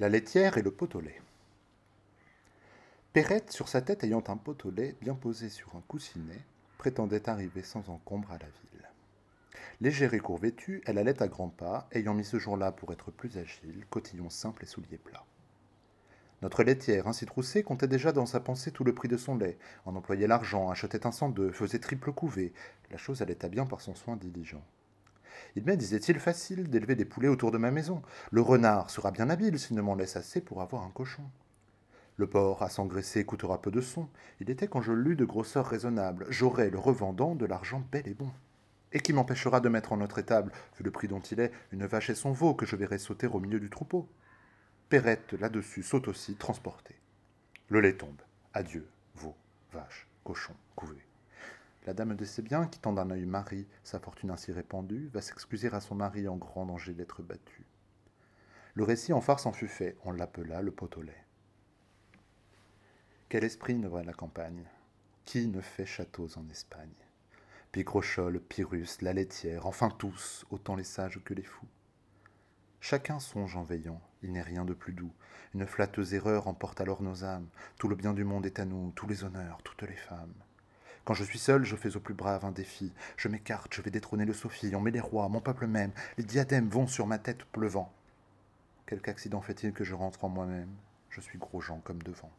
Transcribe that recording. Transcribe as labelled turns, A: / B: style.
A: La laitière et le pot au lait. Perrette, sur sa tête ayant un pot au lait bien posé sur un coussinet, prétendait arriver sans encombre à la ville. Légère et court vêtue, elle allait à grands pas, ayant mis ce jour-là pour être plus agile, cotillon simple et souliers plats. Notre laitière, ainsi troussée, comptait déjà dans sa pensée tout le prix de son lait, en employait l'argent, achetait un cent d'œufs, faisait triple couvée. La chose allait à bien par son soin diligent. Il m'est, disait-il, facile d'élever des poulets autour de ma maison. Le renard sera bien habile s'il ne m'en laisse assez pour avoir un cochon. Le porc à s'engraisser coûtera peu de son. Il était quand je lus de grosseur raisonnable. J'aurai, le revendant, de l'argent bel et bon. Et qui m'empêchera de mettre en notre étable, vu le prix dont il est, une vache et son veau que je verrai sauter au milieu du troupeau Perrette, là-dessus, saute aussi, transportée. Le lait tombe. Adieu, veau, vache, cochon, couvé. La dame de ses biens, quittant d'un œil Marie, sa fortune ainsi répandue, va s'excuser à son mari en grand danger d'être battu. Le récit en farce en fut fait, on l'appela le pot au lait. Quel esprit ne voit la campagne? Qui ne fait châteaux en Espagne? Picrochole, Pyrrhus, la laitière, enfin tous, autant les sages que les fous. Chacun songe en veillant, il n'est rien de plus doux. Une flatteuse erreur emporte alors nos âmes. Tout le bien du monde est à nous, tous les honneurs, toutes les femmes. Quand je suis seul, je fais au plus brave un défi. Je m'écarte, je vais détrôner le Sophie, on met les rois, mon peuple même. Les diadèmes vont sur ma tête pleuvant. Quelque accident fait-il que je rentre en moi-même? Je suis gros Jean comme devant.